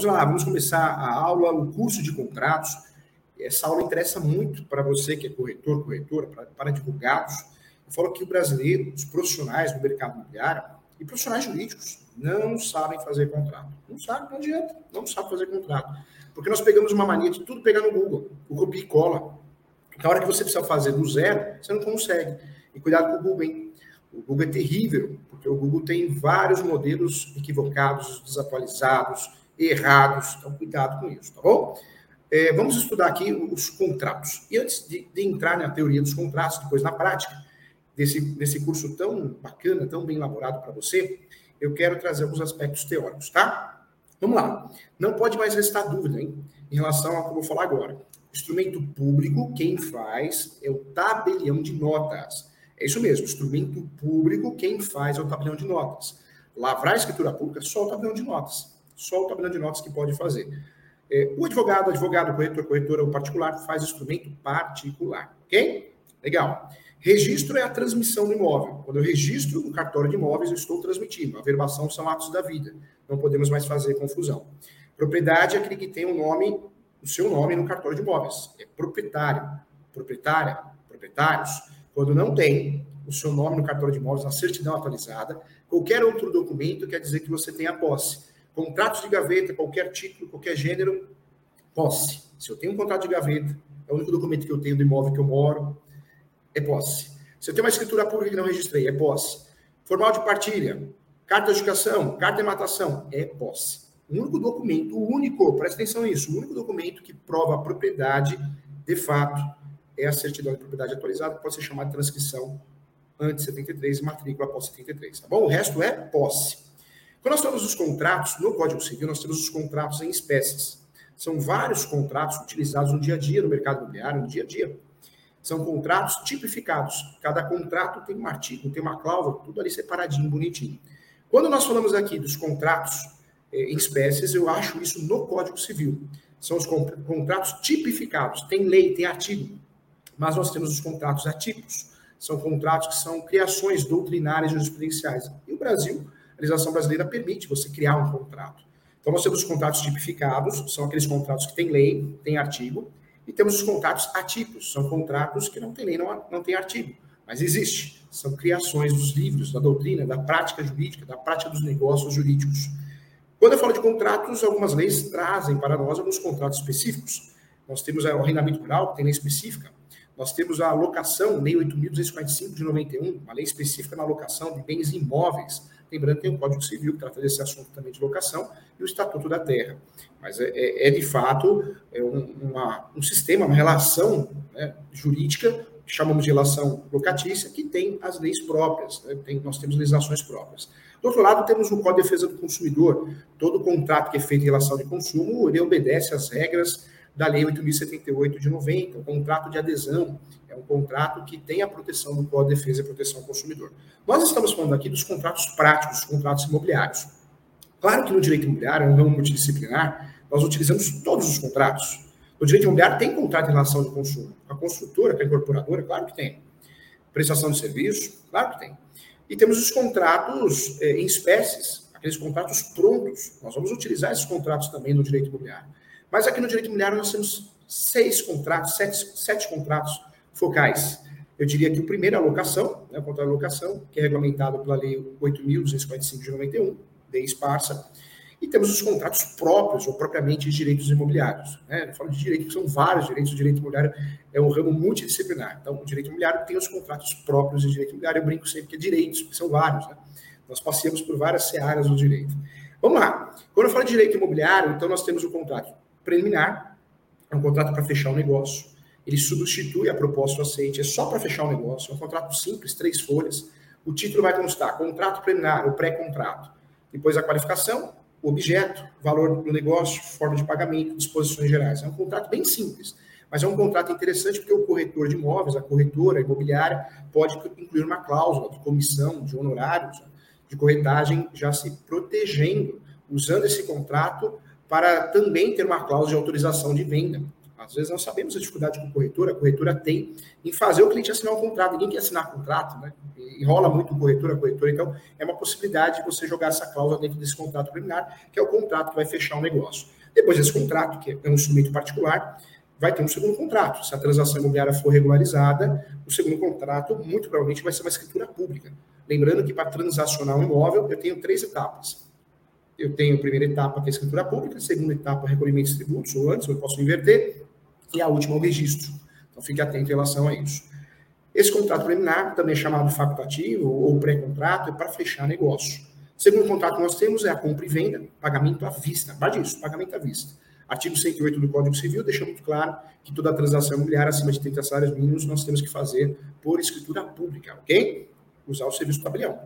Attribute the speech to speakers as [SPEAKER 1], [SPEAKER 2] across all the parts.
[SPEAKER 1] Vamos lá, vamos começar a aula, o curso de contratos. Essa aula interessa muito para você que é corretor, corretora, para, advogados. Eu falo que o brasileiro, os profissionais do mercado imobiliário e profissionais jurídicos não sabem fazer contrato. Não sabem, não adianta, não sabem fazer contrato. Porque nós pegamos uma mania de tudo pegar no Google, o copia e cola. Na hora que você precisa fazer do zero, você não consegue. E cuidado com o Google, hein? O Google é terrível, porque o Google tem vários modelos equivocados, desatualizados, errados. Então, cuidado com isso, tá bom? É, vamos estudar aqui os contratos. E antes de, de, entrar na teoria dos contratos, depois na prática, desse, desse curso tão bacana, tão bem elaborado para você, eu quero trazer alguns aspectos teóricos, tá? Vamos lá. Não pode mais restar dúvida, hein? Em relação ao que eu vou falar agora. Instrumento público, quem faz é o tabelião de notas. É isso mesmo, instrumento público, quem faz é o tabelião de notas. Lavrar a escritura pública, só o tabelião de notas. Só o tabelião de notas que pode fazer. É, o advogado, advogado, corretor, corretora ou particular faz instrumento particular, ok? Legal. Registro é a transmissão do imóvel. Quando eu registro no cartório de imóveis, eu estou transmitindo. A verbação são atos da vida. Não podemos mais fazer confusão. Propriedade é aquele que tem o nome, o seu nome no cartório de imóveis. É proprietário, proprietária, proprietários. Quando não tem o seu nome no cartório de imóveis, na certidão atualizada, qualquer outro documento quer dizer que você tem a posse. Contratos de gaveta, qualquer título, qualquer gênero, posse. Se eu tenho um contrato de gaveta, é o único documento que eu tenho do imóvel que eu moro, é posse. Se eu tenho uma escritura pública que não registrei, é posse. Formal de partilha, carta de educação, carta de matação, é posse. O único documento, o único, presta atenção nisso, o único documento que prova a propriedade, de fato, é a certidão de propriedade atualizada, pode ser chamada de transcrição antes 73 e matrícula após 73, tá bom? O resto é posse. Quando nós temos os contratos, no Código Civil, nós temos os contratos em espécies. São vários contratos utilizados no dia a dia, no mercado imobiliário, no dia a dia. São contratos tipificados. Cada contrato tem um artigo, tem uma cláusula, tudo ali separadinho, bonitinho. Quando nós falamos aqui dos contratos eh, em espécies, eu acho isso no Código Civil. São os contratos tipificados. Tem lei, tem artigo mas nós temos os contratos atípicos. São contratos que são criações doutrinárias jurisprudenciais. E o Brasil, a legislação brasileira permite você criar um contrato. Então, nós temos os contratos tipificados, são aqueles contratos que têm lei, têm artigo, e temos os contratos atípicos, são contratos que não têm lei, não, não têm artigo, mas existe. São criações dos livros, da doutrina, da prática jurídica, da prática dos negócios jurídicos. Quando eu falo de contratos, algumas leis trazem para nós alguns contratos específicos. Nós temos o arrendamento rural, que tem lei específica. Nós temos a alocação, Lei 8.245 de 91, uma lei específica na alocação de bens imóveis. Lembrando que tem o Código Civil que trata desse assunto também de locação e o Estatuto da Terra. Mas é, é, é de fato é um, uma, um sistema, uma relação né, jurídica, chamamos de relação locatícia, que tem as leis próprias, né, tem, nós temos legislações próprias. Do outro lado, temos o Código de Defesa do Consumidor. Todo contrato que é feito em relação de consumo, ele obedece às regras da Lei 8.078 de 90, o contrato de adesão. É um contrato que tem a proteção do Código de Defesa e Proteção ao Consumidor. Nós estamos falando aqui dos contratos práticos, dos contratos imobiliários. Claro que no direito imobiliário, no ramo multidisciplinar, nós utilizamos todos os contratos. No direito imobiliário tem contrato em relação de consumo. A construtora, é a incorporadora, claro que tem. Prestação de serviço, claro que tem. E temos os contratos eh, em espécies, aqueles contratos prontos. Nós vamos utilizar esses contratos também no direito imobiliário. Mas aqui no direito imobiliário nós temos seis contratos, sete, sete contratos focais. Eu diria que o primeiro é a locação, né, o contrato de locação, que é regulamentado pela Lei 8.245 de 91, lei esparsa. E temos os contratos próprios, ou propriamente direitos imobiliários. Né? Eu falo de direito, que são vários direitos. O direito imobiliário é um ramo multidisciplinar. Então, o direito imobiliário tem os contratos próprios de direito imobiliário. Eu brinco sempre que é direitos, porque são vários. Né? Nós passeamos por várias searas do direito. Vamos lá. Quando eu falo de direito imobiliário, então nós temos o contrato preliminar, é um contrato para fechar o negócio. Ele substitui a proposta aceite, é só para fechar o negócio, é um contrato simples, três folhas. O título vai constar contrato preliminar, o pré-contrato. Depois a qualificação, o objeto, valor do negócio, forma de pagamento, disposições gerais. É um contrato bem simples, mas é um contrato interessante porque o corretor de imóveis, a corretora imobiliária, pode incluir uma cláusula de comissão, de honorários, de corretagem, já se protegendo, usando esse contrato para também ter uma cláusula de autorização de venda. Às vezes nós sabemos a dificuldade que o corretor, a corretora tem em fazer o cliente assinar um contrato. Ninguém quer assinar contrato, né? Enrola muito o corretor, a corretora. Então, é uma possibilidade de você jogar essa cláusula dentro desse contrato preliminar, que é o contrato que vai fechar o negócio. Depois desse contrato, que é um instrumento particular, vai ter um segundo contrato. Se a transação imobiliária for regularizada, o segundo contrato muito provavelmente vai ser uma escritura pública. Lembrando que para transacionar um imóvel, eu tenho três etapas. Eu tenho a primeira etapa, que é a escritura pública, a segunda etapa, recolhimento de tributos, ou antes, eu posso inverter, e a última, o registro. Então, fique atento em relação a isso. Esse contrato preliminar, também chamado facultativo ou pré-contrato, é para fechar negócio. Segundo contrato que nós temos é a compra e venda, pagamento à vista. Guarde isso, pagamento à vista. Artigo 108 do Código Civil deixa muito claro que toda transação imobiliária acima de 30 salários mínimos nós temos que fazer por escritura pública, ok? Usar o serviço do tabelião.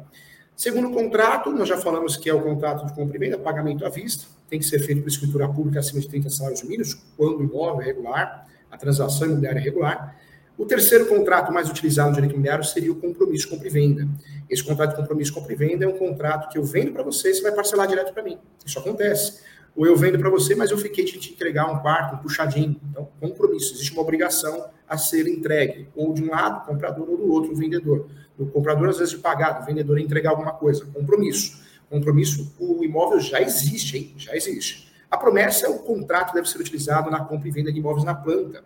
[SPEAKER 1] Segundo contrato, nós já falamos que é o contrato de compra e venda, pagamento à vista, tem que ser feito por escritura pública acima de 30 salários mínimos, quando o imóvel é regular, a transação imobiliária é regular. O terceiro contrato mais utilizado no direito imobiliário seria o compromisso compra e venda. Esse contrato de compromisso compra e venda é um contrato que eu vendo para você, você vai parcelar direto para mim. Isso acontece ou eu vendo para você, mas eu fiquei de te entregar um quarto, um puxadinho. Então, compromisso, existe uma obrigação a ser entregue, ou de um lado, comprador, ou do outro, vendedor. O comprador, às vezes, de pagar, o vendedor entregar alguma coisa. Compromisso. Compromisso, o imóvel já existe, hein? Já existe. A promessa o contrato deve ser utilizado na compra e venda de imóveis na planta.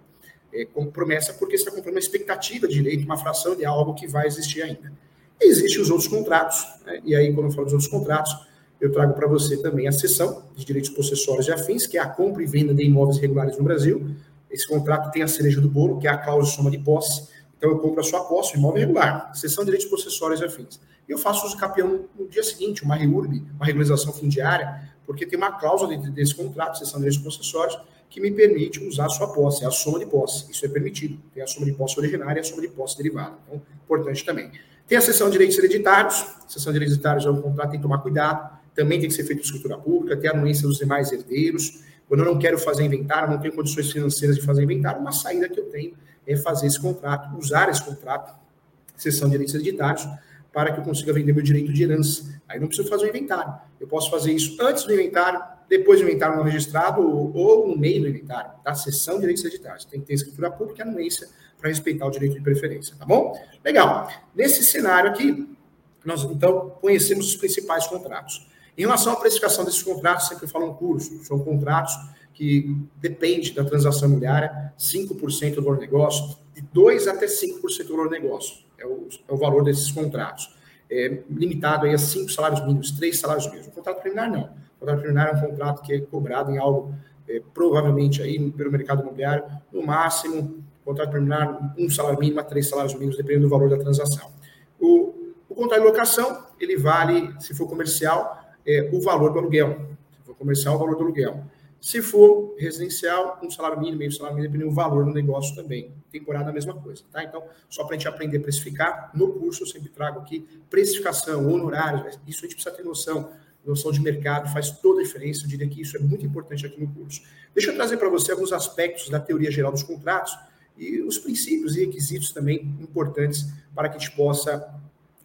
[SPEAKER 1] É, como promessa, porque você está comprando uma expectativa de direito, uma fração de algo que vai existir ainda. Existem os outros contratos, né? e aí, quando eu falo dos outros contratos, eu trago para você também a seção de direitos possessórios e afins, que é a compra e venda de imóveis regulares no Brasil. Esse contrato tem a cereja do bolo, que é a cláusula de soma de posse. Então, eu compro a sua posse, imóvel regular, seção de direitos possessórios e afins. E eu faço uso capião no dia seguinte, uma REURB, uma regularização fundiária, porque tem uma cláusula dentro desse contrato, seção de direitos possessórios, que me permite usar a sua posse, é a soma de posse. Isso é permitido. Tem a soma de posse originária e a soma de posse derivada. Então, importante também. Tem a seção de direitos hereditários. A seção de direitos hereditários é um contrato, tem que tomar cuidado também tem que ser feito por escritura pública, ter a anuência dos demais herdeiros. Quando eu não quero fazer inventário, não tenho condições financeiras de fazer inventário, uma saída que eu tenho é fazer esse contrato, usar esse contrato, sessão de direitos hereditários, para que eu consiga vender meu direito de herança. Aí não preciso fazer o inventário. Eu posso fazer isso antes do inventário, depois do inventário não registrado ou, ou no meio do inventário, tá? Sessão de direitos hereditários. Tem que ter escritura pública e anuência para respeitar o direito de preferência, tá bom? Legal. Nesse cenário aqui, nós então conhecemos os principais contratos. Em relação à precificação desses contratos, sempre falam curso, são contratos que depende da transação imobiliária, 5% do valor negócio, de 2 até 5% do valor negócio, é o, é o valor desses contratos. É, limitado aí a 5 salários mínimos, 3 salários mínimos. O contrato preliminar não. O contrato preliminar é um contrato que é cobrado em algo, é, provavelmente aí pelo mercado imobiliário, no máximo, contrato preliminar, um salário mínimo a três salários mínimos, dependendo do valor da transação. O, o contrato de locação, ele vale, se for comercial, é, o valor do aluguel. Se for comercial, o valor do aluguel. Se for residencial, um salário mínimo, meio salário mínimo, dependendo do valor do negócio também. Temporada, a mesma coisa, tá? Então, só para a gente aprender a precificar, no curso eu sempre trago aqui precificação, honorários, isso a gente precisa ter noção, noção de mercado, faz toda a diferença, eu diria que isso é muito importante aqui no curso. Deixa eu trazer para você alguns aspectos da teoria geral dos contratos e os princípios e requisitos também importantes para que a gente possa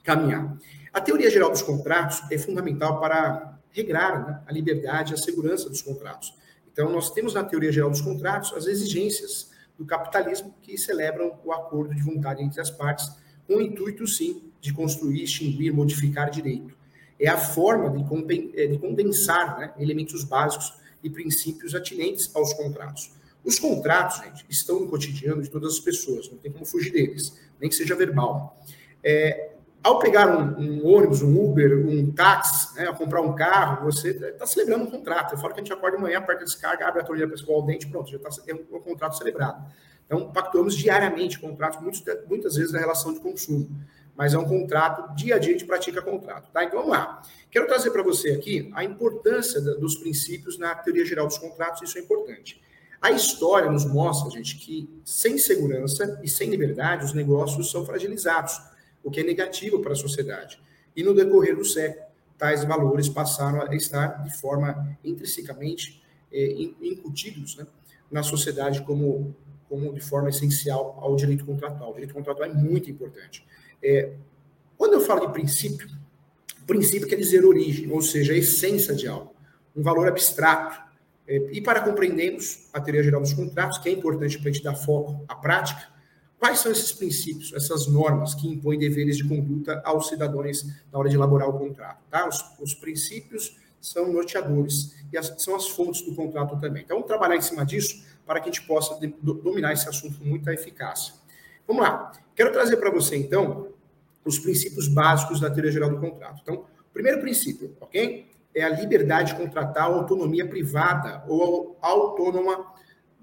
[SPEAKER 1] caminhar. A teoria geral dos contratos é fundamental para regrar né, a liberdade e a segurança dos contratos. Então, nós temos na teoria geral dos contratos as exigências do capitalismo que celebram o acordo de vontade entre as partes, com o intuito, sim, de construir, extinguir, modificar direito. É a forma de condensar né, elementos básicos e princípios atinentes aos contratos. Os contratos, gente, estão no cotidiano de todas as pessoas, não tem como fugir deles, nem que seja verbal. É, ao pegar um, um, ônibus, um Uber, um táxi, né, comprar um carro, você está celebrando um contrato. Falo que a gente acorda de manhã, aperta a descarga, abre a torneira para escovar o dente, pronto, já está é um, um contrato celebrado. Então, pactuamos diariamente contratos, muitos, muitas vezes na relação de consumo, mas é um contrato, dia a dia a gente pratica contrato. Tá? Então, vamos lá. Quero trazer para você aqui a importância dos princípios na teoria geral dos contratos, isso é importante. A história nos mostra, gente, que sem segurança e sem liberdade, os negócios são fragilizados o que é negativo para a sociedade. E no decorrer do século, tais valores passaram a estar de forma intrinsecamente é, incutidos né, na sociedade como, como de forma essencial ao direito contratual. O direito contratual é muito importante. É, quando eu falo de princípio, princípio quer dizer origem, ou seja, a essência de algo, um valor abstrato, É, e para compreendermos a teoria geral dos contratos, que é importante para a gente dar foco à prática, quais são esses princípios, essas normas que impõem deveres de conduta aos cidadãos na hora de elaborar o contrato? Tá? Os, os princípios são norteadores e as, são as fontes do contrato também. Então, vamos trabalhar em cima disso para que a gente possa de, do, dominar esse assunto com muita eficácia. Vamos lá. Quero trazer para você, então, os princípios básicos da teoria geral do contrato. Então, primeiro princípio, ok? É a liberdade de contratar a autonomia privada ou autônoma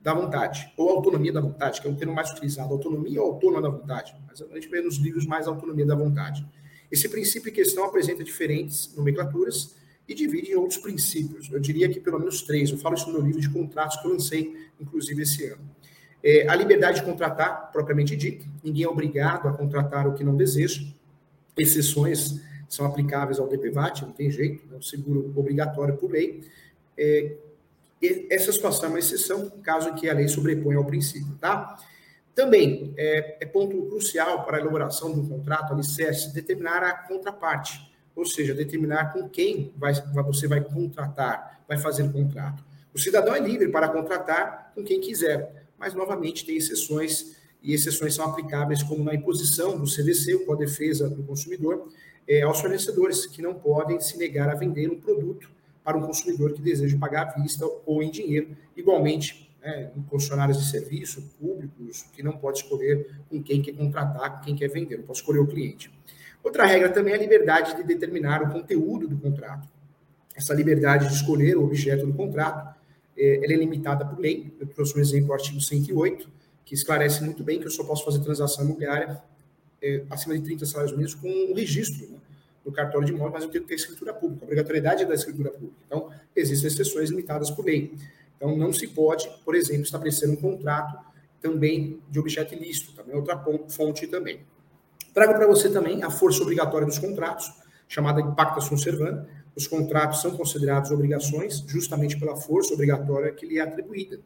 [SPEAKER 1] da vontade, ou autonomia da vontade, que é um termo mais utilizado, autonomia ou autônoma da vontade. Mas a gente vê nos livros mais autonomia da vontade. Esse princípio em questão apresenta diferentes nomenclaturas e divide em outros princípios. Eu diria que pelo menos três. Eu falo isso no meu livro de contratos que eu lancei, inclusive, esse ano. É, a liberdade de contratar, propriamente dita, ninguém é obrigado a contratar o que não deseja. Exceções são aplicáveis ao DPVAT, não tem jeito, é um seguro obrigatório por lei. É, essa situação é uma exceção, caso que a lei sobreponha ao princípio, tá? Também é, é ponto crucial para a elaboração de um contrato, alicerce, determinar a contraparte, ou seja, determinar com quem vai, você vai contratar, vai fazer o contrato. O cidadão é livre para contratar com quem quiser, mas novamente tem exceções, e exceções são aplicáveis como na imposição do CDC, o Código de Defesa do Consumidor, é, aos fornecedores, que não podem se negar a vender um produto para um consumidor que deseja pagar à vista ou em dinheiro. Igualmente, né, em concessionários de serviço públicos, que não pode escolher com quem quer contratar, com quem quer vender, não pode escolher o cliente. Outra regra também é a liberdade de determinar o conteúdo do contrato. Essa liberdade de escolher o objeto do contrato é, ela é limitada por lei. Eu trouxe um exemplo, o artigo 108, que esclarece muito bem que eu só posso fazer transação imobiliária é, acima de 30 salários mínimos com um registro né, no cartório de imóvel, mas eu tenho que ter escritura pública. A obrigatoriedade é da escritura pública. Então, existem exceções limitadas por lei. Então, não se pode, por exemplo, estabelecer um contrato também de objeto ilícito, também outra fonte também. Trago para você também a força obrigatória dos contratos, chamada de pacta sunt servanda, os contratos são considerados obrigações justamente pela força obrigatória que lhe é atribuída.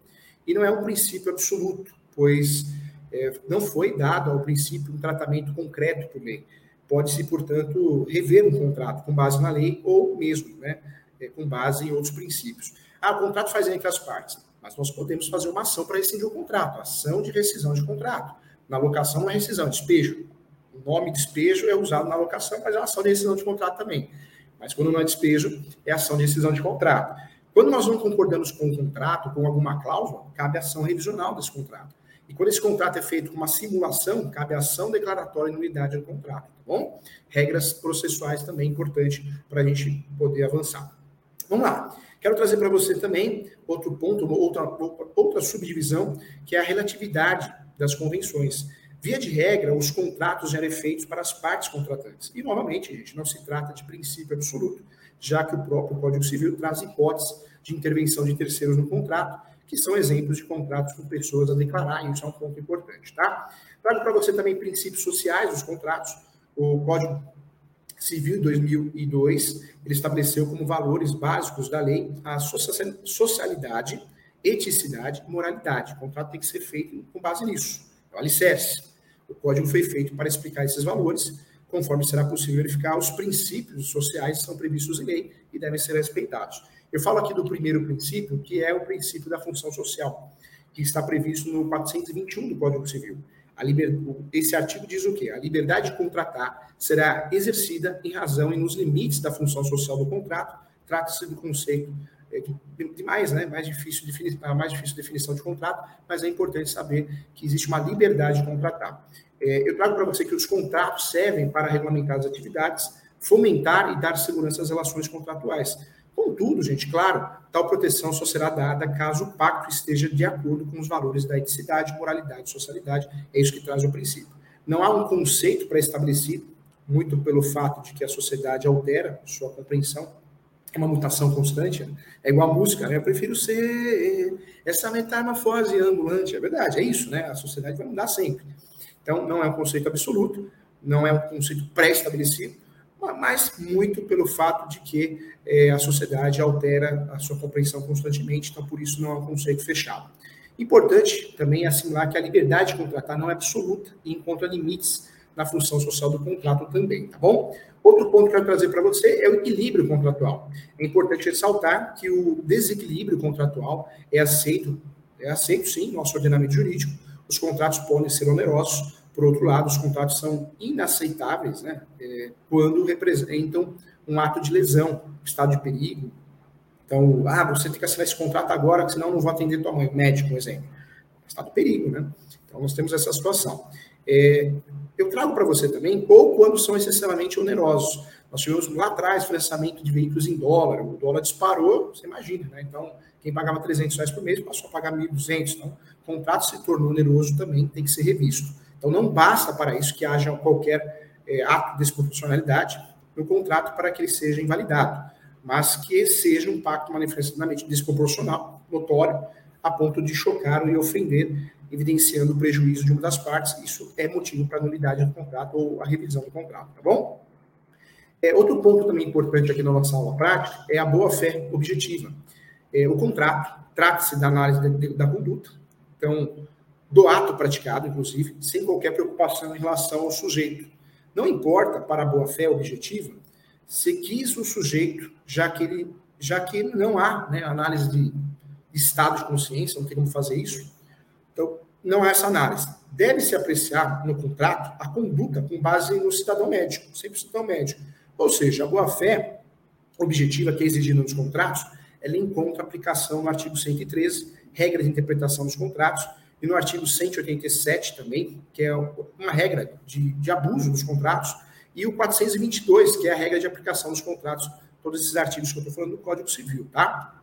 [SPEAKER 1] E não é um princípio absoluto, pois é, não foi dado ao princípio um tratamento concreto por lei. Pode-se, portanto, rever um contrato com base na lei ou mesmo né, é, com base em outros princípios. Ah, o contrato faz entre as partes, mas nós podemos fazer uma ação para rescindir o contrato, ação de rescisão de contrato. Na locação não é rescisão, despejo. O nome despejo é usado na locação, mas é uma ação de rescisão de contrato também. Mas quando não é despejo, é ação de rescisão de contrato. Quando nós não concordamos com o contrato, com alguma cláusula, cabe ação revisional desse contrato. E quando esse contrato é feito com uma simulação, cabe ação declaratória de nulidade do contrato, tá bom? Regras processuais também importante para a gente poder avançar. Vamos lá. Quero trazer para você também outro ponto, outra, outra subdivisão, que é a relatividade das convenções. Via de regra, os contratos eram feitos para as partes contratantes. E, novamente, gente, não se trata de princípio absoluto, já que o próprio Código Civil traz hipóteses de intervenção de terceiros no contrato, que são exemplos de contratos com pessoas a declarar, e isso é um ponto importante, tá? Trago para você também princípios sociais dos contratos. O Código Civil 2002, ele estabeleceu como valores básicos da lei a socialidade, eticidade e moralidade. O contrato tem que ser feito com base nisso. É o alicerce. O código foi feito para explicar esses valores, conforme será possível verificar, os princípios sociais são previstos em lei e devem ser respeitados. Eu falo aqui do primeiro princípio, que é o princípio da função social, que está previsto no 421 do Código Civil. Liber... Esse artigo diz o quê? A liberdade de contratar será exercida em razão e nos limites da função social do contrato. Trata-se do conceito é, de mais, né, mais difícil, a mais difícil definição de contrato, mas é importante saber que existe uma liberdade de contratar. É, eu trago para você que os contratos servem para regulamentar as atividades, fomentar e dar segurança às relações contratuais. Contudo, gente, claro, tal proteção só será dada caso o pacto esteja de acordo com os valores da eticidade, moralidade socialidade. É isso que traz o princípio. Não há um conceito pré-estabelecido, muito pelo fato de que a sociedade altera sua compreensão é uma mutação constante, né? é igual a música, né? Eu prefiro ser essa metamorfose ambulante, é verdade, é isso, né? A sociedade vai mudar sempre. Então, não é um conceito absoluto, não é um conceito pré-estabelecido, mas muito pelo fato de que é, a sociedade altera a sua compreensão constantemente, então por isso não é um conceito fechado. Importante também assimilar que a liberdade de contratar não é absoluta e encontra limites na função social do contrato também, tá bom? Outro ponto que eu quero trazer para você é o equilíbrio contratual. É importante ressaltar que o desequilíbrio contratual é aceito, é aceito sim no nosso ordenamento jurídico. Os contratos podem ser onerosos, por outro lado, os contratos são inaceitáveis né, é, quando representam um ato de lesão, estado de perigo. Então, ah, você tem que assinar esse contrato agora, senão não vou atender tua mãe, médico, por exemplo. Estado de perigo, né? Então, nós temos essa situação. É, eu trago para você também, ou quando são excessivamente onerosos. Nós tivemos lá atrás financiamento de veículos em dólar, o dólar disparou, você imagina, né? Então, quem pagava 300 reais por mês passou a pagar 1.200. Então, o contrato se tornou oneroso também, tem que ser revisto. Então, não basta para isso que haja qualquer é, ato de desproporcionalidade no contrato para que ele seja invalidado, mas que seja um pacto manifestamente desproporcional, notório, a ponto de chocar e ofender evidenciando o prejuízo de uma das partes, isso é motivo para nulidade do contrato ou a revisão do contrato, tá bom? É, outro ponto também importante aqui na nossa aula prática é a boa-fé objetiva. É, o contrato trata-se da análise da conduta, então, do ato praticado, inclusive, sem qualquer preocupação em relação ao sujeito. Não importa para a boa-fé objetiva se quis o sujeito, já que ele, já que não há né, análise de estado de consciência, não tem como fazer isso, então, não há essa análise. Deve-se apreciar no contrato a conduta com base no cidadão médico, sempre cidadão médico. Ou seja, a boa-fé objetiva que é exigida nos contratos, ela encontra aplicação no artigo 113, regra de interpretação dos contratos, e no artigo 187 também, que é uma regra de, de abuso dos contratos, e o 422, que é a regra de aplicação dos contratos, todos esses artigos que eu estou falando do Código Civil, tá?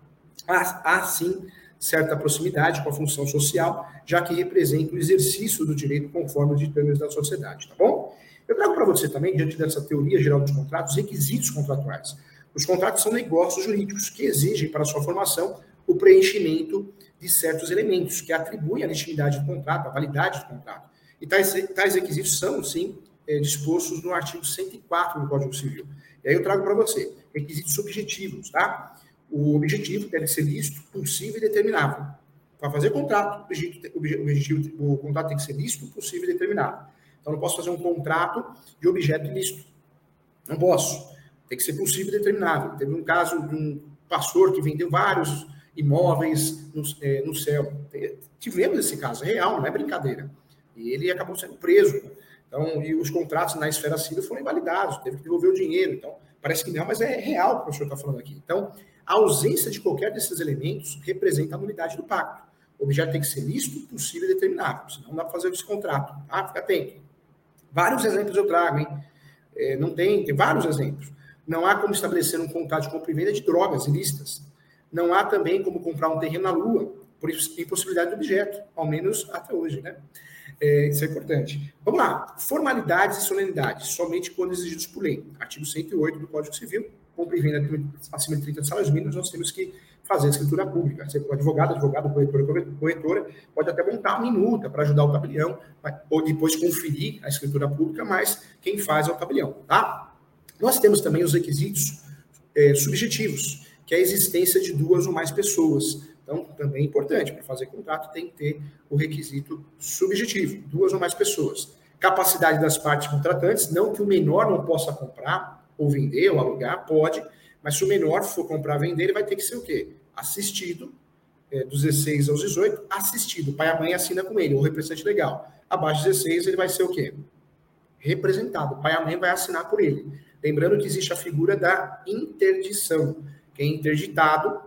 [SPEAKER 1] Há, há sim certa proximidade com a função social, já que representa o exercício do direito conforme os ditames da sociedade, tá bom? Eu trago para você também, diante dessa teoria geral dos contratos, requisitos contratuais. Os contratos são negócios jurídicos que exigem para sua formação o preenchimento de certos elementos que atribuem a legitimidade do contrato, a validade do contrato. E tais, tais requisitos são, sim, é, dispostos no artigo 104 do Código Civil. E aí eu trago para você requisitos subjetivos, tá? O objetivo deve ser lícito, possível e determinável. Para fazer contrato, o objetivo, o contrato tem que ser lícito, possível e determinável. Então, não posso fazer um contrato de objeto ilícito. Não posso. Tem que ser possível e determinável. Teve um caso de um pastor que vendeu vários imóveis no, é, no céu. Tivemos esse caso, é real, não é brincadeira. E ele acabou sendo preso. Então, e os contratos na esfera civil foram invalidados, teve que devolver o dinheiro. Então, parece que não, mas é real o que o senhor está falando aqui. Então, a ausência de qualquer desses elementos representa a nulidade do pacto. O objeto tem que ser lícito, possível e determinável, senão não dá para fazer esse contrato. Tá? Fica atento. Vários exemplos eu trago, hein? É, não tem, tem vários exemplos. Não há como estabelecer um contrato de compra e venda de drogas ilícitas. Não há também como comprar um terreno na Lua, por impossibilidade do objeto, ao menos até hoje, né? É, isso é importante. Vamos lá. Formalidades e solenidades, somente quando exigidos por lei. Artigo 108 do Código Civil, compra e venda acima de 30 salários mínimos, nós temos que fazer a escritura pública. Você, o advogado, advogado, corretor, corretora, pode até montar uma minuta para ajudar o tabelião, ou depois conferir a escritura pública, mas quem faz é o tabelião, tá? Nós temos também os requisitos é, subjetivos, que é a existência de duas ou mais pessoas. Então, também é importante, para fazer contrato tem que ter o requisito subjetivo, duas ou mais pessoas. Capacidade das partes contratantes, não que o menor não possa comprar, ou vender, ou alugar, pode, mas se o menor for comprar vender, ele vai ter que ser o quê? Assistido, é, dos 16 aos 18, assistido. Pai e a mãe assina com ele, ou representante legal. Abaixo de 16, ele vai ser o quê? Representado. Pai e a mãe vai assinar por ele. Lembrando que existe a figura da interdição. Quem é interditado,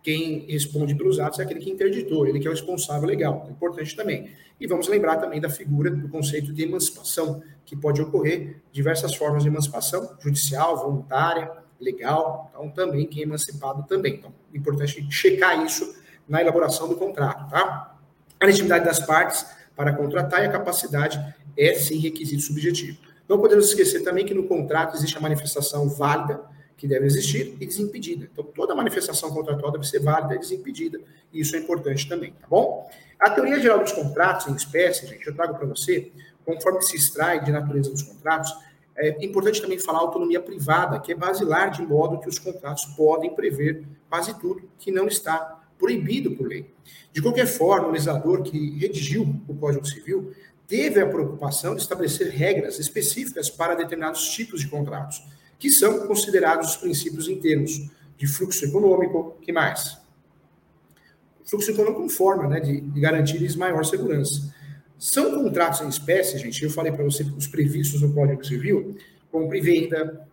[SPEAKER 1] quem responde pelos atos é aquele que interditou, ele que é o responsável legal. É importante também. E vamos lembrar também da figura do conceito de emancipação, que pode ocorrer diversas formas de emancipação, judicial, voluntária, legal, então também quem é emancipado também. Então, é importante checar isso na elaboração do contrato, tá? A legitimidade das partes para contratar e a capacidade é sim requisito subjetivo. Não podemos esquecer também que no contrato existe a manifestação válida, que deve existir, e desimpedida. Então, toda manifestação contratual deve ser válida e desimpedida, e isso é importante também, tá bom? A teoria geral dos contratos em espécie, gente, eu trago para você, conforme se extrai de natureza dos contratos, é importante também falar autonomia privada, que é basilar de modo que os contratos podem prever quase tudo que não está proibido por lei. De qualquer forma, o legislador que redigiu o Código Civil teve a preocupação de estabelecer regras específicas para determinados tipos de contratos, que são considerados os princípios em termos de fluxo econômico, que mais? Fluxo econômico com forma né, de, de garantir maior segurança. São contratos em espécie, gente, eu falei para você os previstos no Código Civil, compra e venda,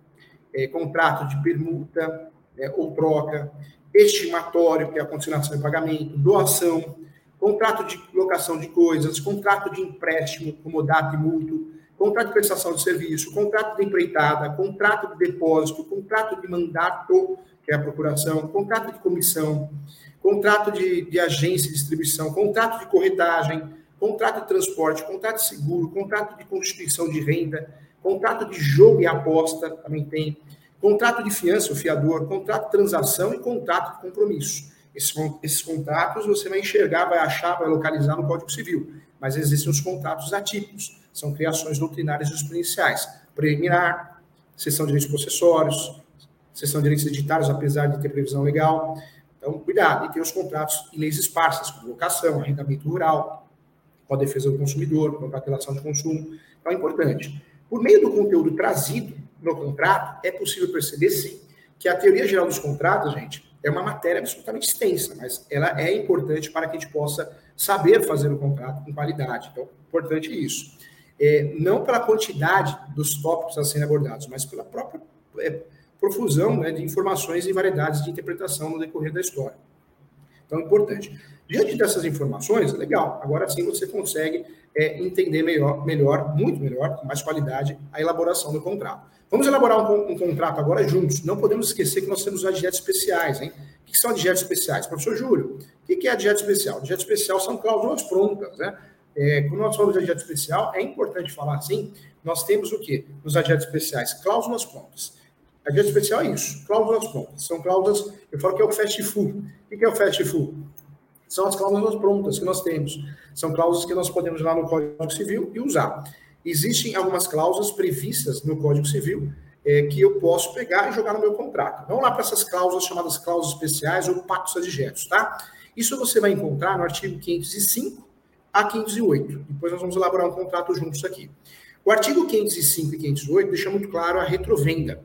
[SPEAKER 1] é, contrato de permuta é, ou troca, estimatório, que é a consignação de pagamento, doação, contrato de locação de coisas, contrato de empréstimo, como data e mútuo, contrato de prestação de serviço, contrato de empreitada, contrato de depósito, contrato de mandato, que é a procuração, contrato de comissão, contrato de, de agência de distribuição, contrato de corretagem, contrato de transporte, contrato de seguro, contrato de constituição de renda, contrato de jogo e aposta, também tem, contrato de fiança, o fiador, contrato de transação e contrato de compromisso. Esses, esses contratos você vai enxergar, vai achar, vai localizar no Código Civil. Mas existem os contratos atípicos, são criações doutrinárias jurisprudenciais. Preliminar, sessão de direitos processórios, sessão de direitos editários, apesar de ter previsão legal. Então, cuidado. E tem os contratos em leis esparsas, como locação, arrendamento rural, com a defesa do consumidor, contrato de relação de consumo. Então, é importante. Por meio do conteúdo trazido no contrato, é possível perceber, sim, que a teoria geral dos contratos, gente, é uma matéria absolutamente extensa, mas ela é importante para que a gente possa saber fazer o contrato com qualidade. Então, importante isso. É, não pela quantidade dos tópicos a serem abordados, mas pela própria é, profusão né, de informações e variedades de interpretação no decorrer da história. Então, importante. Diante dessas informações, legal, agora sim você consegue é, entender melhor, melhor, muito melhor, com mais qualidade, a elaboração do contrato. Vamos elaborar um, um, contrato agora juntos. Não podemos esquecer que nós temos os adjetos especiais, hein? O que são adjetos especiais? Professor Júlio, o que é adjeto especial? Adjeto especial são cláusulas prontas, né? É, quando nós falamos de adjeto especial, é importante falar assim, nós temos o quê? Nos adjetos especiais, cláusulas prontas. Adjeto especial é isso, cláusulas prontas. São cláusulas, eu falo que é o fast food. O que é o fast food? São as cláusulas prontas que nós temos. São cláusulas que nós podemos ir lá no Código Civil e usar. Existem algumas cláusulas previstas no Código Civil é, que eu posso pegar e jogar no meu contrato. Vamos lá para essas cláusulas chamadas cláusulas especiais ou pactos adjetos, tá? Isso você vai encontrar no artigo 505 a 508. Depois nós vamos elaborar um contrato juntos aqui. O artigo 505 e 508 deixa muito claro a retrovenda.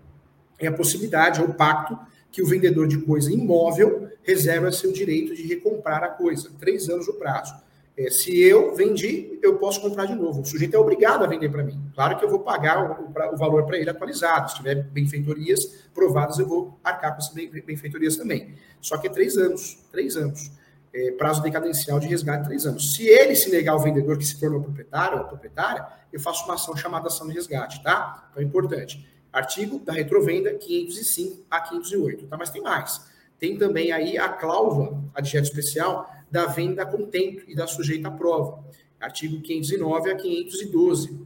[SPEAKER 1] É a possibilidade, é o pacto que o vendedor de coisa imóvel reserva seu direito de recomprar a coisa. Três anos o prazo. É, se eu vendi, eu posso comprar de novo. O sujeito é obrigado a vender para mim. Claro que eu vou pagar o, o valor para ele atualizado. Se tiver benfeitorias provadas, eu vou arcar com essas benfeitorias também. Só que é três anos. Três anos. É, prazo decadencial de resgate três anos. Se ele se negar ao vendedor que se tornou proprietário ou proprietária, eu faço uma ação chamada ação de resgate, tá? Então é importante. Artigo da retrovenda 505 a 508, tá? Mas tem mais. Tem também aí a cláusula, adjeto especial, da venda contento e da sujeita à prova. Artigo 509 a 512.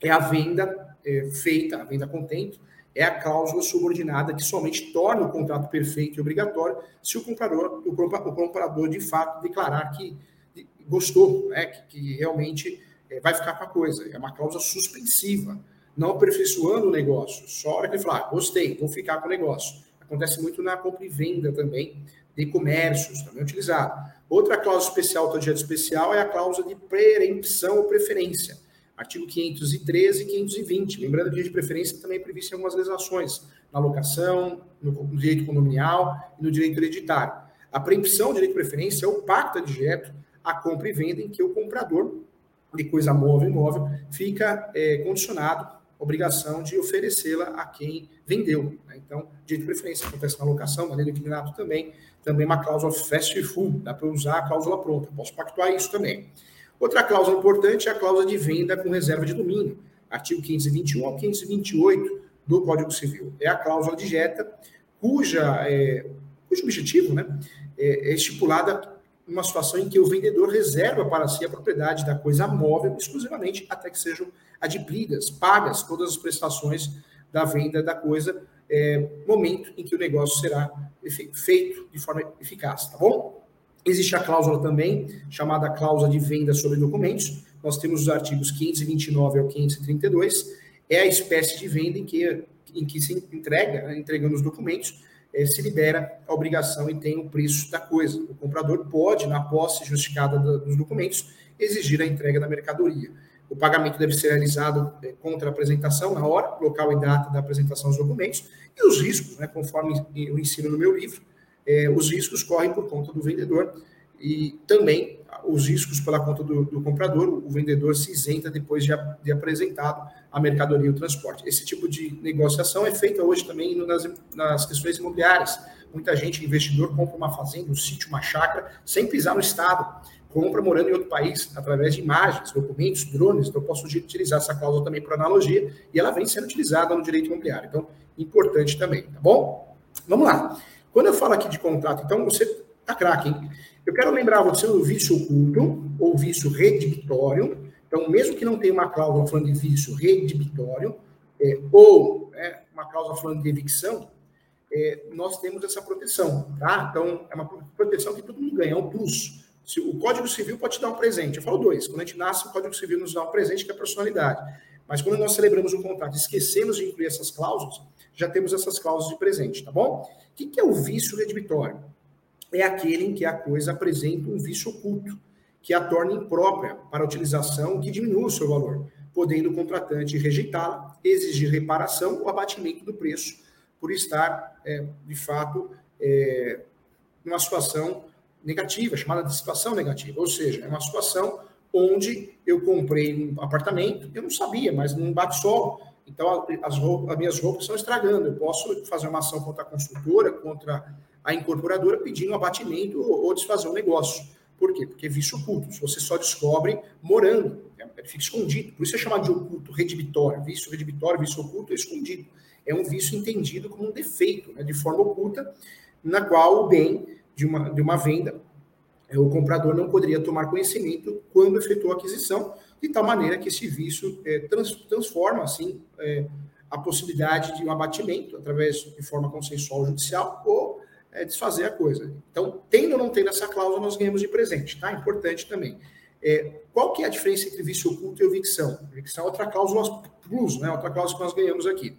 [SPEAKER 1] É a venda é, feita, a venda contento, é a cláusula subordinada que somente torna o contrato perfeito e obrigatório se o comprador, o, comprador de fato declarar que gostou, né, que, que realmente é, vai ficar com a coisa. É uma cláusula suspensiva, não aperfeiçoando o negócio. Só a hora que ele falar, ah, gostei, vou ficar com o negócio. Acontece muito na compra e venda também, de comércios, também utilizado. Outra cláusula especial do direito especial é a cláusula de preempção ou preferência. Artigo 513 e 520. Lembrando que o direito de preferência também é previsto em algumas legislações, na locação, no direito condominial e no direito hereditário. A preempção direito de preferência é o pacto adjeto à compra e venda em que o comprador de coisa móvel imóvel fica é, condicionado obrigação de oferecê-la a quem vendeu. Né? Então, direito de preferência acontece na locação, na lei do inquilinato também, também uma cláusula fast food, dá para usar a cláusula pronta, posso pactuar isso também. Outra cláusula importante é a cláusula de venda com reserva de domínio, artigo 521 ao 528 do Código Civil. É a cláusula de jeta, cuja, é, cujo objetivo né, é, é estipulada uma situação em que o vendedor reserva para si a propriedade da coisa móvel exclusivamente até que sejam adquiridas, pagas todas as prestações da venda da coisa, é, momento em que o negócio será feito de forma eficaz, tá bom? Existe a cláusula também, chamada cláusula de venda sobre documentos. Nós temos os artigos 529 ao 532. É a espécie de venda em que, em que se entrega, né, entregando os documentos, é, se libera a obrigação e tem o preço da coisa. O comprador pode, na posse justificada dos documentos, exigir a entrega da mercadoria. O pagamento deve ser realizado é, contra a apresentação, na hora, local e data da apresentação dos documentos, e os riscos, né, conforme eu ensino no meu livro, é, os riscos correm por conta do vendedor e também os riscos pela conta do, do comprador, o vendedor se isenta depois de, de, apresentado a mercadoria e o transporte. Esse tipo de negociação é feita hoje também nas, nas questões imobiliárias. Muita gente, investidor, compra uma fazenda, um sítio, uma chácara, sem pisar no Estado. Compra morando em outro país, através de imagens, documentos, drones. Então, eu posso utilizar essa cláusula também por analogia, e ela vem sendo utilizada no direito imobiliário. Então, importante também, tá bom? Vamos lá. Quando eu falo aqui de contrato, então, você tá craque, hein? Eu quero lembrar você do vício oculto ou vício redibitório. Então, mesmo que não tenha uma cláusula falando de vício redibitório, é, ou é, uma cláusula falando de evicção, é, nós temos essa proteção, tá? Então, é uma proteção que todo mundo ganha, é um plus. Se, o Código Civil pode te dar um presente. Eu falo dois. Quando a gente nasce, o Código Civil nos dá um presente, que é a personalidade. Mas quando nós celebramos um contrato esquecemos de incluir essas cláusulas, já temos essas cláusulas de presente, tá bom? O que é o vício redibitório? é aquele em que a coisa apresenta um vício oculto, que a torna imprópria para a utilização que diminua o seu valor, podendo o contratante rejeitá-la, exigir reparação ou abatimento do preço, por estar, é, de fato, é, numa situação negativa, chamada de situação negativa, ou seja, é uma situação onde eu comprei um apartamento, eu não sabia, mas não bate solo, então as, roupas, as minhas roupas estão estragando, eu posso fazer uma ação contra a construtora, contra a incorporadora pedindo abatimento ou desfazer o negócio. Por quê? Porque é vício oculto. Você só descobre morando, é, fica escondido. Por isso é chamado de oculto redibitório. Vício redibitório, vício oculto é escondido. É um vício entendido como um defeito, né, de forma oculta, na qual o bem de uma, de uma venda, é, o comprador não poderia tomar conhecimento quando efetuou a aquisição, de tal maneira que esse vício é, trans, transforma, assim, é, a possibilidade de um abatimento através de forma consensual judicial ou é, desfazer a coisa. Então, tendo ou não tendo essa cláusula, nós ganhamos de presente, tá? Importante também. É, qual que é a diferença entre vício oculto e evicção? Evicção é outra cláusula plus, né? Outra cláusula que nós ganhamos aqui.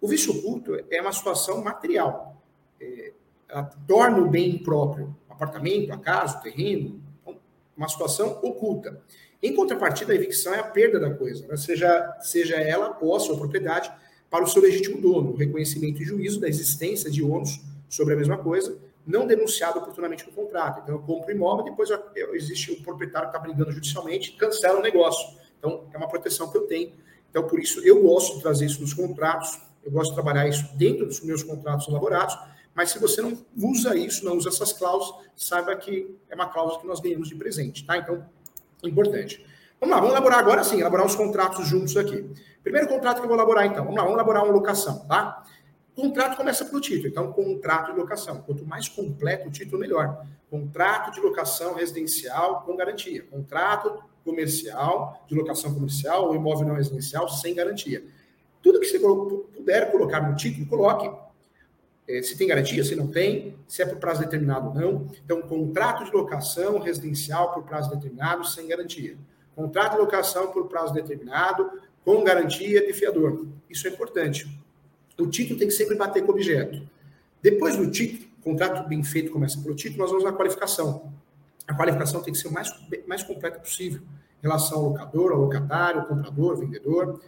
[SPEAKER 1] O vício oculto é uma situação material. É, ela torna o bem próprio, apartamento, a casa, o terreno, então, uma situação oculta. Em contrapartida, a evicção é a perda da coisa, né? seja, seja ela posse ou propriedade, para o seu legítimo dono, o reconhecimento e juízo da existência de ônus sobre a mesma coisa, não denunciado oportunamente no contrato. Então, eu compro imóvel, depois existe um proprietário que está brigando judicialmente, cancela o negócio. Então, é uma proteção que eu tenho. Então, por isso, eu gosto de trazer isso nos contratos, eu gosto de trabalhar isso dentro dos meus contratos elaborados, mas se você não usa isso, não usa essas cláusulas, saiba que é uma cláusula que nós ganhamos de presente, tá? Então, importante. Vamos lá, vamos elaborar agora sim, elaborar os contratos juntos aqui. Primeiro contrato que eu vou elaborar, então. Vamos lá, vamos elaborar uma locação, tá? Contrato começa pelo título, então contrato de locação. Quanto mais completo o título, melhor. Contrato de locação residencial com garantia. Contrato comercial, de locação comercial ou imóvel não residencial sem garantia. Tudo que você puder colocar no título, coloque. É, se tem garantia, se não tem, se é por prazo determinado ou não. Então, contrato de locação residencial por prazo determinado sem garantia. Contrato de locação por prazo determinado com garantia de fiador. Isso é importante o título tem que sempre bater com o objeto. Depois do título, contrato bem feito começa pelo título, nós vamos à qualificação. A qualificação tem que ser o mais, mais completa possível em relação ao locador, ao locatário, ao comprador, ao vendedor.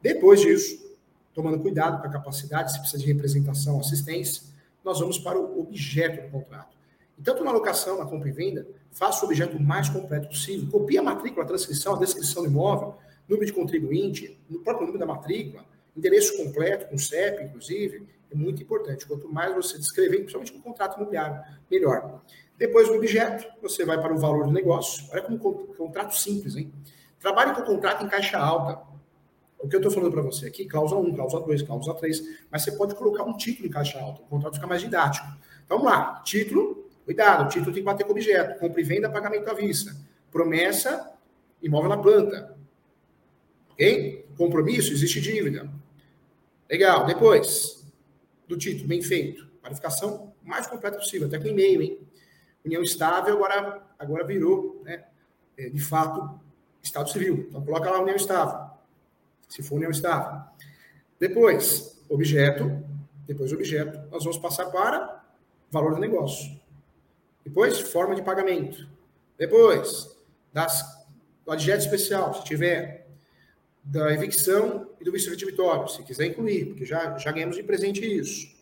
[SPEAKER 1] Depois disso, tomando cuidado com a capacidade, se precisa de representação, assistência, nós vamos para o objeto do contrato. E tanto na locação, na compra e venda, faça o objeto o mais completo possível. Copie a matrícula, a transcrição, a descrição do imóvel, número de contribuinte, no próprio número da matrícula, Endereço completo, com CEP, inclusive, é muito importante. Quanto mais você descrever, principalmente no contrato imobiliário, melhor. Depois do objeto, você vai para o valor do negócio. Olha como contrato simples, hein? Trabalhe com o contrato em caixa alta. O que eu estou falando para você aqui, cláusula 1, cláusula 2, cláusula 3, mas você pode colocar um título em caixa alta, o contrato fica mais didático. Então, vamos lá, título, cuidado, o título tem que bater com objeto, compra e venda, pagamento à vista. Promessa, imóvel na planta. Ok? Compromisso, existe dívida. Legal. Depois do título, bem feito. Qualificação mais completa possível, até com e-mail, hein? União estável agora, agora virou, né, é, de fato, Estado Civil. Então, coloca lá União estável, se for União estável. Depois, objeto. Depois, objeto. Nós vamos passar para valor do negócio. Depois, forma de pagamento. Depois, das, do adjeto especial, se tiver. da evicção e do visto retibitório, se quiser incluir, porque já, já ganhamos de presente isso.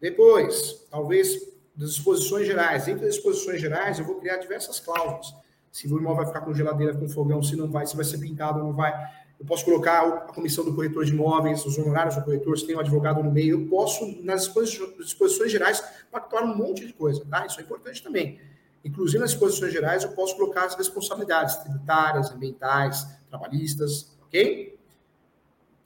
[SPEAKER 1] Depois, talvez das disposições gerais. Entre as disposições gerais, eu vou criar diversas cláusulas. Se o imóvel vai ficar com geladeira, com fogão, se não vai, se vai ser pintado ou não vai. Eu posso colocar a comissão do corretor de imóveis, os honorários do corretor, se tem um advogado no meio. Eu posso, nas disposições gerais, pactuar um monte de coisa, tá? Isso é importante também. Inclusive, nas disposições gerais, eu posso colocar as responsabilidades tributárias, ambientais, trabalhistas, ok?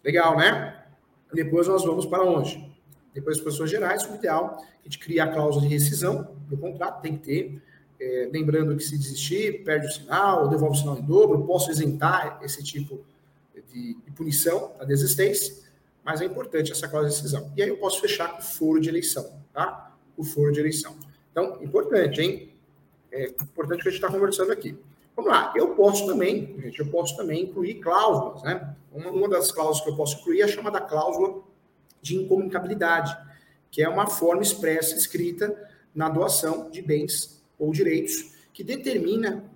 [SPEAKER 1] Legal, né? Depois nós vamos para onde? Depois das disposições gerais, o ideal é gente criar a cláusula de rescisão do contrato, tem que ter. É, lembrando que se desistir, perde o sinal, devolve o sinal em dobro, posso isentar esse tipo de, de punição da desistência, mas é importante essa cláusula de rescisão. E aí eu posso fechar com o foro de eleição, tá? O foro de eleição. Então, importante, hein? É importante que a gente está conversando aqui. Vamos lá, eu posso também, gente, eu posso também incluir cláusulas, né? Uma, uma das cláusulas que eu posso incluir é a chamada cláusula de incomunicabilidade, que é uma forma expressa escrita na doação de bens ou direitos, que determina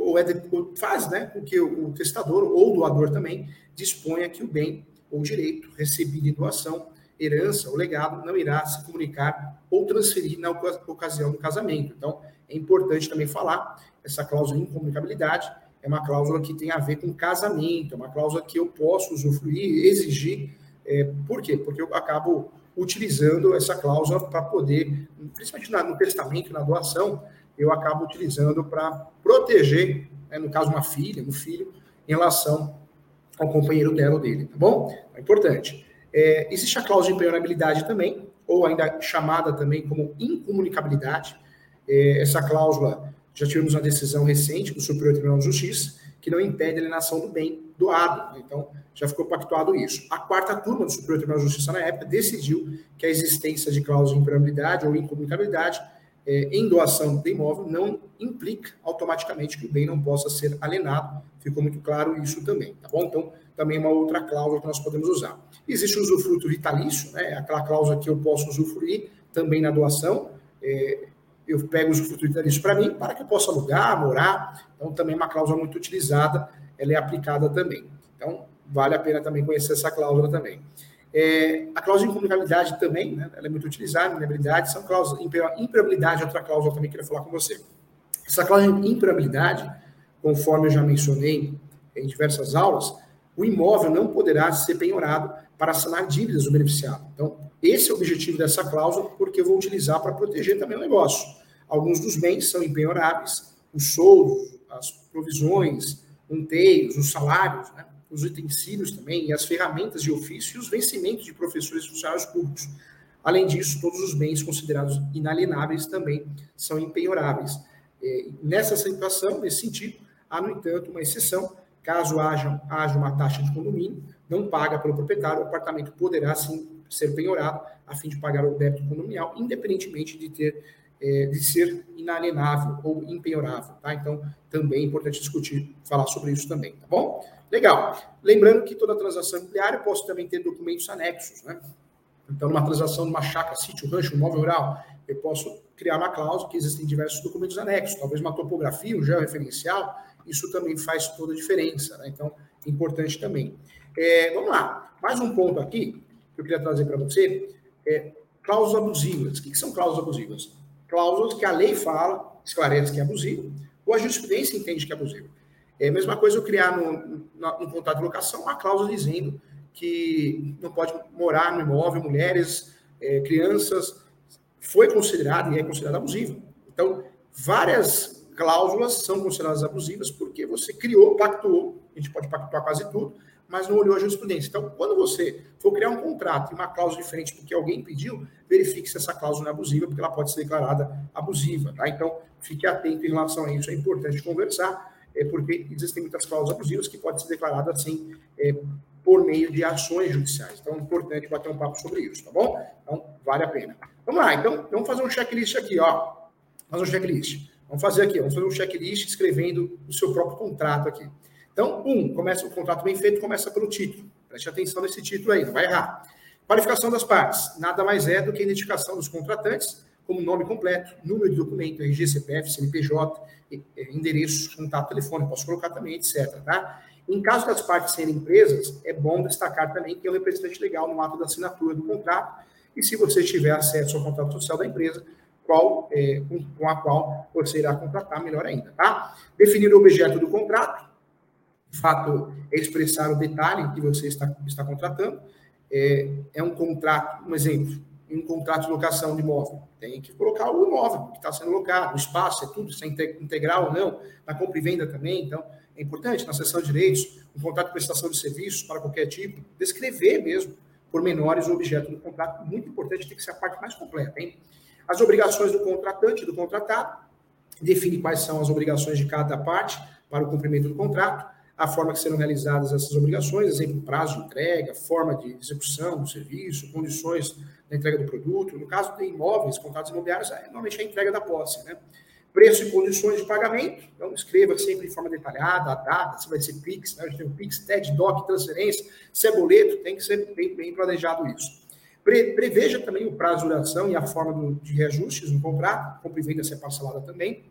[SPEAKER 1] ou, é, ou faz né, com que o, testador ou doador também disponha que o bem ou direito recebido em doação, herança ou legado não irá se comunicar ou transferir na ocasião do casamento. Então, é importante também falar essa cláusula de incomunicabilidade é uma cláusula que tem a ver com casamento, é uma cláusula que eu posso usufruir, exigir é, por quê? Porque eu acabo utilizando essa cláusula para poder, principalmente no testamento, na doação, eu acabo utilizando para proteger, né, no caso, uma filha, um filho, em relação ao companheiro dela ou dele, tá bom? É importante. É, existe a cláusula de impenhorabilidade também, ou ainda chamada também como incomunicabilidade. É, essa cláusula, já tivemos uma decisão recente do Superior Tribunal de Justiça, que não impede a alienação do bem doado. Então, já ficou pactuado isso. A quarta turma do Superior Tribunal de Justiça, na época, decidiu que a existência de cláusula de impermeabilidade ou incomunicabilidade é, em doação do imóvel não implica automaticamente que o bem não possa ser alienado. Ficou muito claro isso também, tá bom? Então, também é uma outra cláusula que nós podemos usar. Existe o usufruto vitalício, né? aquela cláusula que eu posso usufruir também na doação. É, eu pego o usufruto vitalício para mim, para que eu possa alugar, morar. Então, também é uma cláusula muito utilizada, ela é aplicada também. Então, vale a pena também conhecer essa cláusula também. É, a cláusula de incomunicabilidade também, né, ela é muito utilizada, inabilidade, são cláusulas, imperabilidade é outra cláusula também que eu queria falar com você. Essa cláusula de imperabilidade, conforme eu já mencionei em diversas aulas, o imóvel não poderá ser penhorado para sanar dívidas do beneficiário. Então, esse é o objetivo dessa cláusula, porque eu vou utilizar para proteger também o negócio. Alguns dos bens são impenhoráveis, os soldos, as provisões, manteiros, os salários, né? Os utensílios também, e as ferramentas de ofício e os vencimentos de professores e funcionários públicos. Além disso, todos os bens considerados inalienáveis também são impenhoráveis. É, nessa situação, nesse sentido, há, no entanto, uma exceção. Caso haja, haja uma taxa de condomínio, não paga pelo proprietário, o apartamento poderá sim ser penhorado a fim de pagar o débito condominial, independentemente de ter é, de ser inalienável ou impenhorável, tá? Então, também é importante discutir, falar sobre isso também, tá bom? Legal. Lembrando que toda transação imobiliária posso também ter documentos anexos, né? Então, numa transação de uma chácara, sítio, rancho, imóvel rural, eu posso criar uma cláusula que existem diversos documentos anexos, talvez uma topografia, um georreferencial, isso também faz toda a diferença, né? Então, importante também. É, vamos lá, mais um ponto aqui que eu queria trazer para você, é cláusulas abusivas. O que são cláusulas abusivas? Cláusulas que a lei fala, esclarece que é abusivo, ou a jurisprudência entende que é abusivo. É a mesma coisa eu criar no, no, contrato de locação uma cláusula dizendo que não pode morar no imóvel mulheres, é, crianças, foi considerado e é considerado abusivo. Então, várias cláusulas são consideradas abusivas porque você criou, pactuou, a gente pode pactuar quase tudo, mas não olhou a jurisprudência. Então, quando você for criar um contrato e uma cláusula diferente do que alguém pediu, verifique se essa cláusula é abusiva, porque ela pode ser declarada abusiva. Tá? Então, fique atento em relação a isso. É importante conversar é porque existem muitas cláusulas abusivas que podem ser declaradas assim é, por meio de ações judiciais. Então é importante bater um papo sobre isso, tá bom? Então vale a pena. Vamos lá, então vamos fazer um checklist aqui, ó. Fazer um checklist. Vamos fazer aqui, vamos fazer um checklist escrevendo o seu próprio contrato aqui. Então, um, começa o contrato bem feito, começa pelo título. Preste atenção nesse título aí, não vai errar. Qualificação das partes. Nada mais é do que a identificação dos contratantes, como nome completo, número de documento, RG, CPF, CNPJ, endereço, contato telefone, posso colocar também, etc. Tá? Em caso das partes serem empresas, é bom destacar também que é o representante legal no ato da assinatura do contrato, e se você tiver acesso ao contrato social da empresa, qual, é, com, com, a qual você irá contratar, melhor ainda, tá? Definir o objeto do contrato, de fato, é expressar o detalhe que você está, está contratando, é, é um contrato, um exemplo, um contrato de locação de imóvel, tem que colocar o imóvel que está sendo locado, o espaço, é tudo, se é integral ou não, na compra e venda também, então, é importante, na seção de direitos, um contrato de prestação de serviços para qualquer tipo, descrever mesmo, por menores, o objeto do contrato, muito importante, tem que ser a parte mais completa, hein? As obrigações do contratante, do contratado, define quais são as obrigações de cada parte para o cumprimento do contrato, a forma que serão realizadas essas obrigações, exemplo, prazo de entrega, forma de execução do serviço, condições da entrega do produto. No caso de imóveis, contratos imobiliários, é, normalmente é a entrega da posse, né? Preço e condições de pagamento, então escreva sempre de forma detalhada, a data, se vai ser PIX, né? a gente tem PIX, TED, DOC, transferência, se é boleto, tem que ser bem, bem planejado isso. Pre, preveja também o prazo de duração e a forma do, de reajustes no contrato, compra e venda ser parcelada também.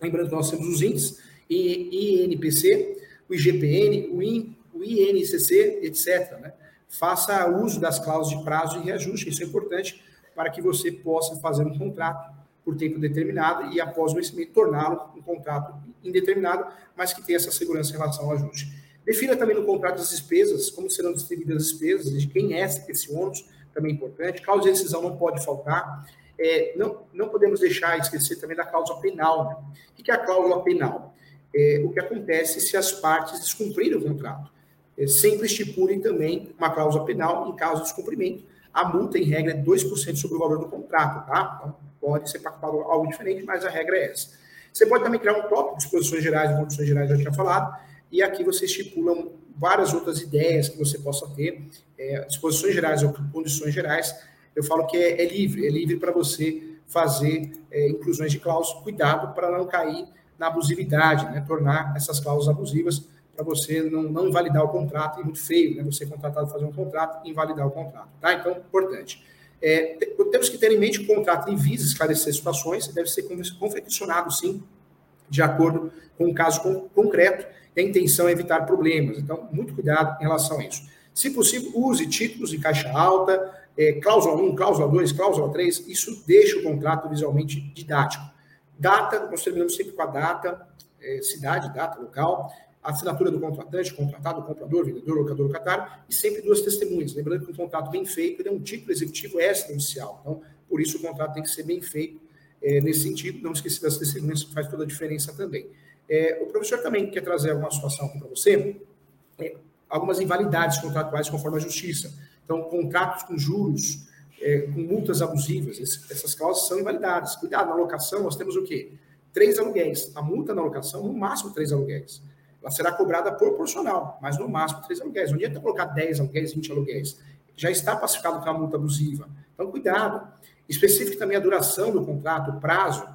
[SPEAKER 1] Lembrando que nós temos os índices, INPC, o IGPN, o, IN, o INCC, etc. Né? Faça uso das cláusulas de prazo e reajuste, isso é importante para que você possa fazer um contrato por tempo determinado e, após o vencimento, torná-lo um contrato indeterminado, mas que tenha essa segurança em relação ao ajuste. Defina também no contrato as despesas, como serão distribuídas as despesas, de quem é esse ônus, também importante. Cláusula de decisão não pode faltar. É, não, não podemos deixar esquecer também da cláusula penal. Né? O que é a cláusula penal? É, o que acontece se as partes descumprirem o contrato. É, sempre estipulem também uma cláusula penal em caso de descumprimento. A multa, em regra, é 2% sobre o valor do contrato, tá? Então, pode ser pactuado algo diferente, mas a regra é essa. Você pode também criar um tópico, disposições gerais e condições gerais, já tinha falado, e aqui você estipula várias outras ideias que você possa ter, é, disposições gerais ou condições gerais. Eu falo que é, é livre, é livre para você fazer é, inclusões de cláusulas, cuidado para não cair na abusividade, né? tornar essas cláusulas abusivas para você não, não invalidar o contrato, é muito feio, né? você contratado fazer um contrato e invalidar o contrato, tá? Então, importante. É, temos que ter em mente que o contrato em visa esclarecer situações, deve ser confeccionado, sim, de acordo com o caso concreto, e a intenção é evitar problemas. Então, muito cuidado em relação a isso. Se possível, use títulos em caixa alta, é, cláusula 1, cláusula 2, cláusula 3, isso deixa o contrato visualmente didático. Data, nós terminamos sempre com a data, é, cidade, data, local, assinatura do contratante, contratado, comprador, vendedor, locador, locatário, e sempre duas testemunhas. Lembrando que um contrato bem feito é um título executivo extrajudicial. Então, por isso o contrato tem que ser bem feito é, nesse sentido. Não esqueça das testemunhas, faz toda a diferença também. É, o professor também quer trazer alguma situação aqui para você, é, algumas invalidades contratuais conforme a justiça. Então, contratos com juros, é, com multas abusivas, essas cláusulas são invalidadas. Cuidado, na locação nós temos o quê? Três aluguéis. A multa na locação, no máximo, três aluguéis. Ela será cobrada proporcional, mas no máximo três aluguéis. Não adianta colocar 10 aluguéis, 20 aluguéis. Já está pacificado com a multa abusiva. Então, cuidado. Especifique também a duração do contrato, o prazo.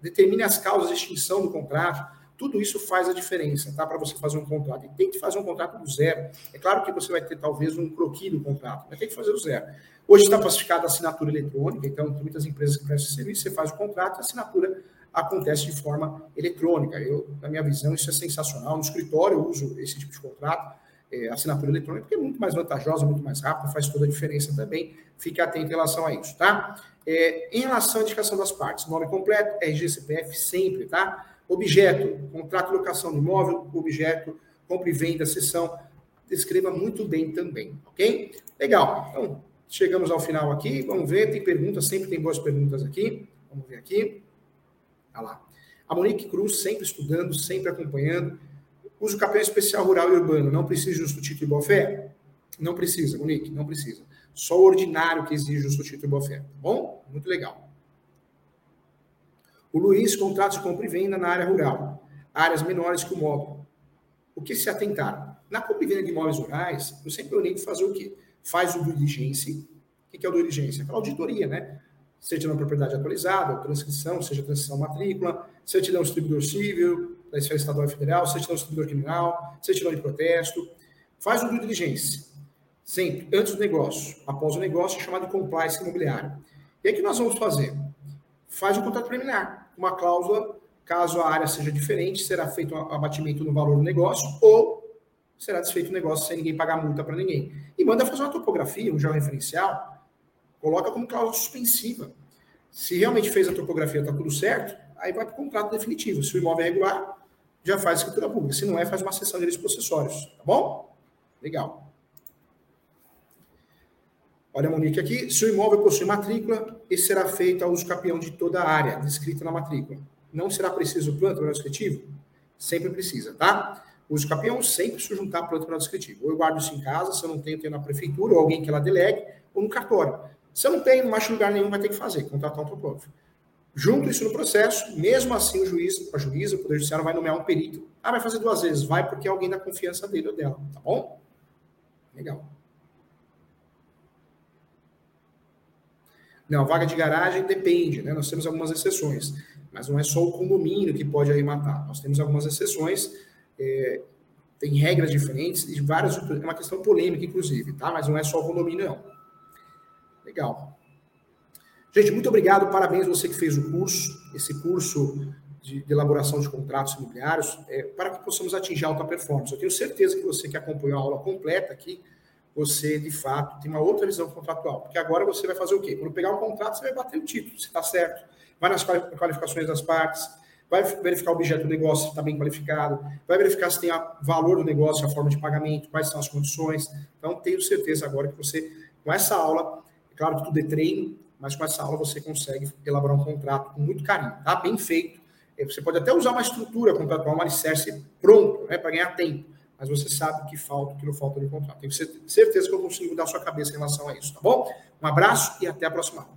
[SPEAKER 1] Determine as causas de extinção do contrato. Tudo isso faz a diferença, tá? Para você fazer um contrato. E tem que fazer um contrato do zero. É claro que você vai ter talvez um croquis do contrato, mas tem que fazer do zero. Hoje está pacificada a assinatura eletrônica, então tem muitas empresas que prestam serviço, você faz o contrato, a assinatura acontece de forma eletrônica. Eu, na minha visão, isso é sensacional. No escritório eu uso esse tipo de contrato, é, assinatura eletrônica, porque é muito mais vantajosa, muito mais rápida, faz toda a diferença também. Fique atento em relação a isso, tá? É, em relação à indicação das partes, nome completo, RG, CPF, sempre, tá? Objeto, contrato de locação de imóvel, objeto, compra e venda, sessão, descreva muito bem também, ok? Legal. Então, chegamos ao final aqui, vamos ver, tem perguntas, sempre tem boas perguntas aqui. Vamos ver aqui. Olha lá. A Monique Cruz, sempre estudando, sempre acompanhando. Uso campeão especial rural e urbano, não precisa justo título e boa fé? Não precisa, Monique, não precisa. Só o ordinário que exige justo título e boa fé. Tá bom? Muito legal. O Luiz, contratos de compra e venda na área rural, áreas menores que o móvel. O que se atentar? Na compra e venda de imóveis rurais, eu sempre fazer o quê? Faz o diligência. O que é o diligência? Aquela auditoria, né? Certidão de propriedade atualizada, transcrição, seja transição matrícula, certidão distribuidor civil, da esfera estadual e federal, certidão distribuidor criminal, certidão de protesto. Faz o due diligência. Sempre, antes do negócio. Após o negócio, é chamado de compliance imobiliário. E aí o que nós vamos fazer? Faz o contrato preliminar uma cláusula, caso a área seja diferente, será feito um abatimento no valor do negócio ou será desfeito o negócio sem ninguém pagar multa para ninguém. E manda fazer uma topografia, um georreferencial, coloca como cláusula suspensiva. Se realmente fez a topografia, está tudo certo, aí vai para o contrato definitivo. Se o imóvel é regular, já faz escritura pública. Se não é, faz uma sessão de direitos possessórios. Tá bom? Legal. Olha Monique aqui. Se o imóvel possui matrícula, esse será feito ao uso capião de toda a área descrita na matrícula. Não será preciso planta no descritivo? Sempre precisa, tá? O uso capião sempre se juntar planta no descritivo. Ou eu guardo isso em casa, se eu não tenho, tenho na prefeitura, ou alguém que ela delegue, ou no cartório. Se eu não tenho, não acho lugar nenhum, vai ter que fazer, contratar um topógrafo. Junto isso no processo, mesmo assim o juiz, a juíza, o Poder Judiciário vai nomear um perito. Ah, vai fazer duas vezes. Vai porque é alguém da confiança dele ou dela, tá bom? Legal. Não, vaga de garagem depende, né? Nós temos algumas exceções, mas não é só o condomínio que pode arrematar. Nós temos algumas exceções, é, tem regras diferentes e várias. É uma questão polêmica, inclusive, tá? Mas não é só o condomínio, não. Legal. Gente, muito obrigado, parabéns você que fez o curso, esse curso de, de elaboração de contratos imobiliários, é, para que possamos atingir alta performance. Eu tenho certeza que você que acompanhou a aula completa aqui, você de fato tem uma outra visão contratual, porque agora você vai fazer o quê? Quando pegar um contrato, você vai bater o título, se está certo, vai nas qualificações das partes, vai verificar o objeto do negócio se está bem qualificado, vai verificar se tem o valor do negócio, a forma de pagamento, quais são as condições. Então, tenho certeza agora que você, com essa aula, é claro que tudo é treino, mas com essa aula você consegue elaborar um contrato com muito carinho, tá? Bem feito. É, você pode até usar uma estrutura contratual, um alicerce pronto, né, para ganhar tempo, mas você sabe o que falta, o que não falta no contrato. Tenho certeza que eu consigo mudar sua cabeça em relação a isso, tá bom? Um abraço e até a próxima aula.